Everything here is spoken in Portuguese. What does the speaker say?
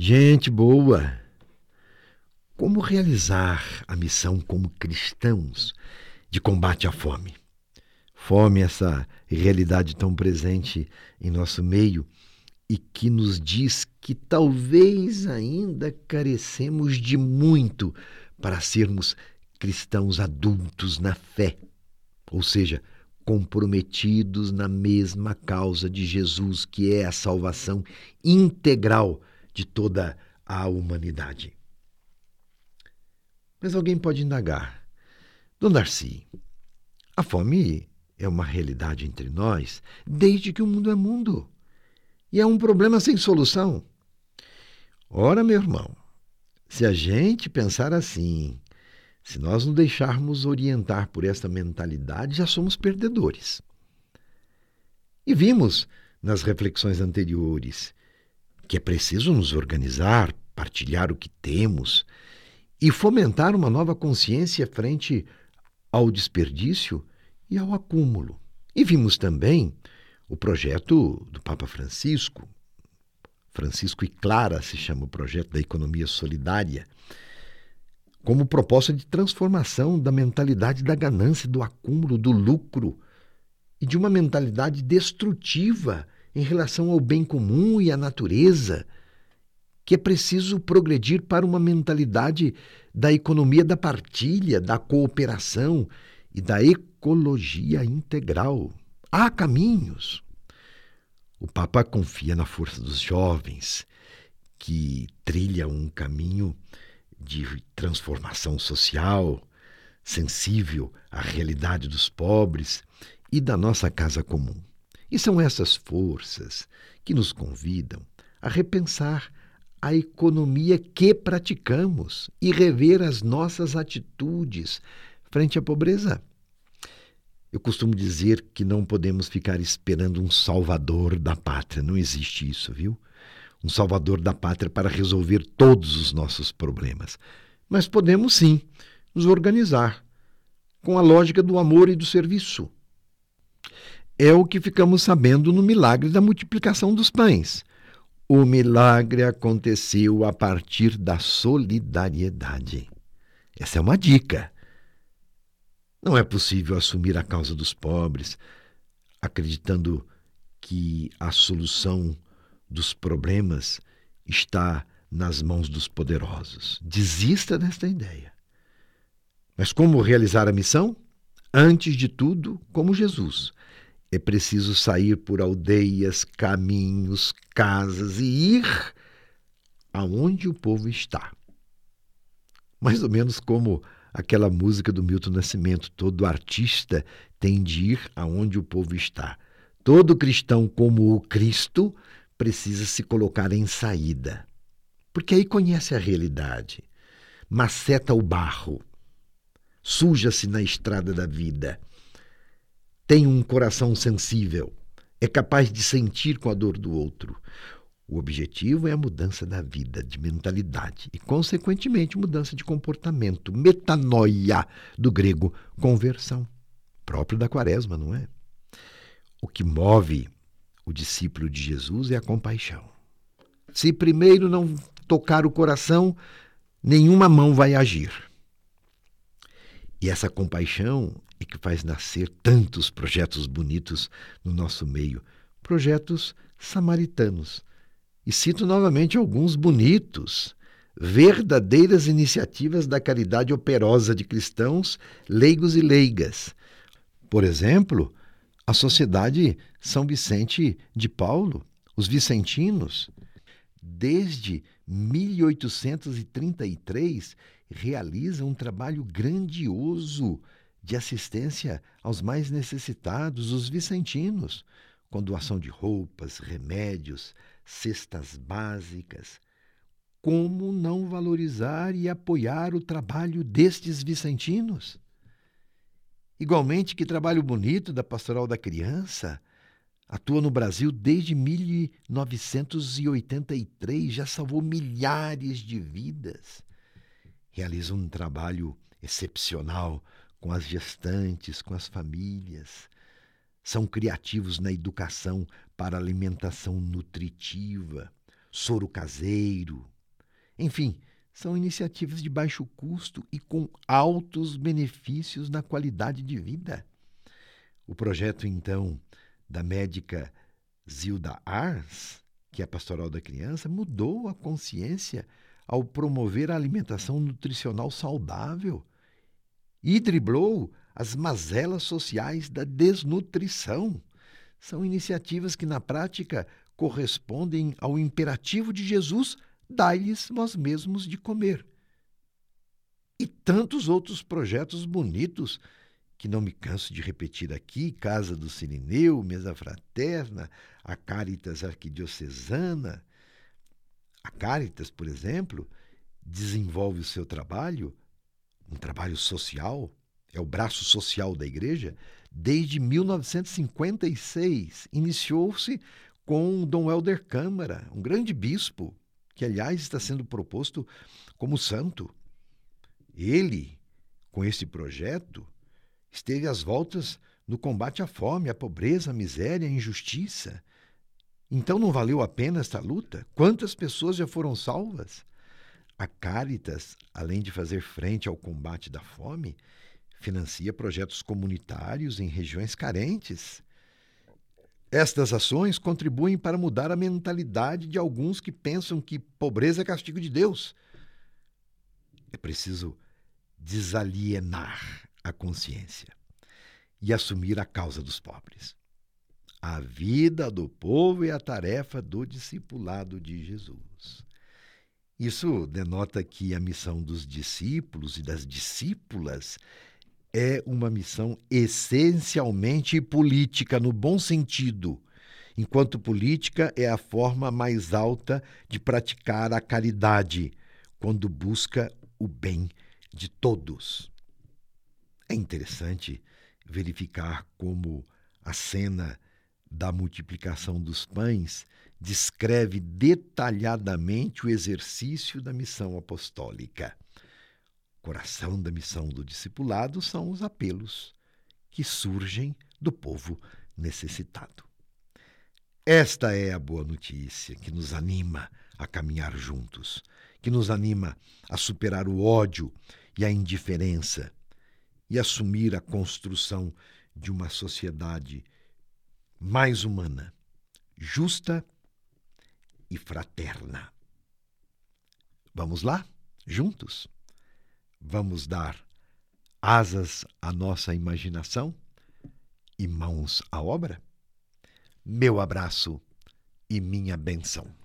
Gente boa! Como realizar a missão como cristãos de combate à fome? Fome, essa realidade tão presente em nosso meio e que nos diz que talvez ainda carecemos de muito para sermos cristãos adultos na fé, ou seja, comprometidos na mesma causa de Jesus, que é a salvação integral de toda a humanidade. Mas alguém pode indagar: Dona Darcy, a fome é uma realidade entre nós desde que o mundo é mundo. E é um problema sem solução. Ora, meu irmão, se a gente pensar assim, se nós nos deixarmos orientar por esta mentalidade, já somos perdedores. E vimos nas reflexões anteriores que é preciso nos organizar, partilhar o que temos e fomentar uma nova consciência frente ao desperdício e ao acúmulo. E vimos também o projeto do Papa Francisco, Francisco e Clara se chama o projeto da economia solidária, como proposta de transformação da mentalidade da ganância, do acúmulo, do lucro e de uma mentalidade destrutiva em relação ao bem comum e à natureza, que é preciso progredir para uma mentalidade da economia da partilha, da cooperação e da ecologia integral. Há caminhos. O Papa confia na força dos jovens, que trilha um caminho de transformação social, sensível à realidade dos pobres e da nossa casa comum. E são essas forças que nos convidam a repensar a economia que praticamos e rever as nossas atitudes frente à pobreza. Eu costumo dizer que não podemos ficar esperando um salvador da pátria. Não existe isso, viu? um salvador da pátria para resolver todos os nossos problemas. Mas podemos sim nos organizar com a lógica do amor e do serviço. É o que ficamos sabendo no milagre da multiplicação dos pães. O milagre aconteceu a partir da solidariedade. Essa é uma dica. Não é possível assumir a causa dos pobres acreditando que a solução dos problemas está nas mãos dos poderosos. Desista desta ideia. Mas como realizar a missão? Antes de tudo, como Jesus. É preciso sair por aldeias, caminhos, casas e ir aonde o povo está. Mais ou menos como aquela música do Milton Nascimento: todo artista tem de ir aonde o povo está. Todo cristão, como o Cristo, precisa se colocar em saída. Porque aí conhece a realidade, maceta o barro, suja-se na estrada da vida, tem um coração sensível, é capaz de sentir com a dor do outro. O objetivo é a mudança da vida, de mentalidade e, consequentemente, mudança de comportamento. Metanoia, do grego conversão, próprio da quaresma, não é? O que move o discípulo de Jesus é a compaixão. Se primeiro não tocar o coração, nenhuma mão vai agir. E essa compaixão é que faz nascer tantos projetos bonitos no nosso meio projetos samaritanos. E cito novamente alguns bonitos, verdadeiras iniciativas da caridade operosa de cristãos, leigos e leigas. Por exemplo, a Sociedade São Vicente de Paulo, os vicentinos, desde 1833 realiza um trabalho grandioso de assistência aos mais necessitados, os vicentinos, com doação de roupas, remédios, cestas básicas. Como não valorizar e apoiar o trabalho destes vicentinos? Igualmente, que trabalho bonito da Pastoral da Criança. Atua no Brasil desde 1983, já salvou milhares de vidas. Realiza um trabalho excepcional com as gestantes, com as famílias. São criativos na educação para alimentação nutritiva. soro caseiro. Enfim, são iniciativas de baixo custo e com altos benefícios na qualidade de vida. O projeto, então, da médica Zilda Ars, que é pastoral da criança, mudou a consciência ao promover a alimentação nutricional saudável e driblou as mazelas sociais da desnutrição. São iniciativas que, na prática, correspondem ao imperativo de Jesus: dai-lhes vós mesmos de comer. E tantos outros projetos bonitos que não me canso de repetir aqui: Casa do Sirineu, Mesa Fraterna, a Caritas Arquidiocesana. A Caritas, por exemplo, desenvolve o seu trabalho, um trabalho social, é o braço social da igreja, desde 1956. Iniciou-se com Dom Helder Câmara, um grande bispo, que aliás está sendo proposto como santo. Ele, com esse projeto, esteve às voltas no combate à fome, à pobreza, à miséria, à injustiça. Então não valeu a pena esta luta? Quantas pessoas já foram salvas? A Caritas, além de fazer frente ao combate da fome, financia projetos comunitários em regiões carentes. Estas ações contribuem para mudar a mentalidade de alguns que pensam que pobreza é castigo de Deus. É preciso desalienar a consciência e assumir a causa dos pobres. A vida do povo é a tarefa do discipulado de Jesus. Isso denota que a missão dos discípulos e das discípulas é uma missão essencialmente política, no bom sentido, enquanto política é a forma mais alta de praticar a caridade, quando busca o bem de todos. É interessante verificar como a cena da multiplicação dos pães descreve detalhadamente o exercício da missão apostólica. Coração da missão do discipulado são os apelos que surgem do povo necessitado. Esta é a boa notícia que nos anima a caminhar juntos, que nos anima a superar o ódio e a indiferença e assumir a construção de uma sociedade mais humana, justa e fraterna. Vamos lá, juntos? Vamos dar asas à nossa imaginação e mãos à obra? Meu abraço e minha benção.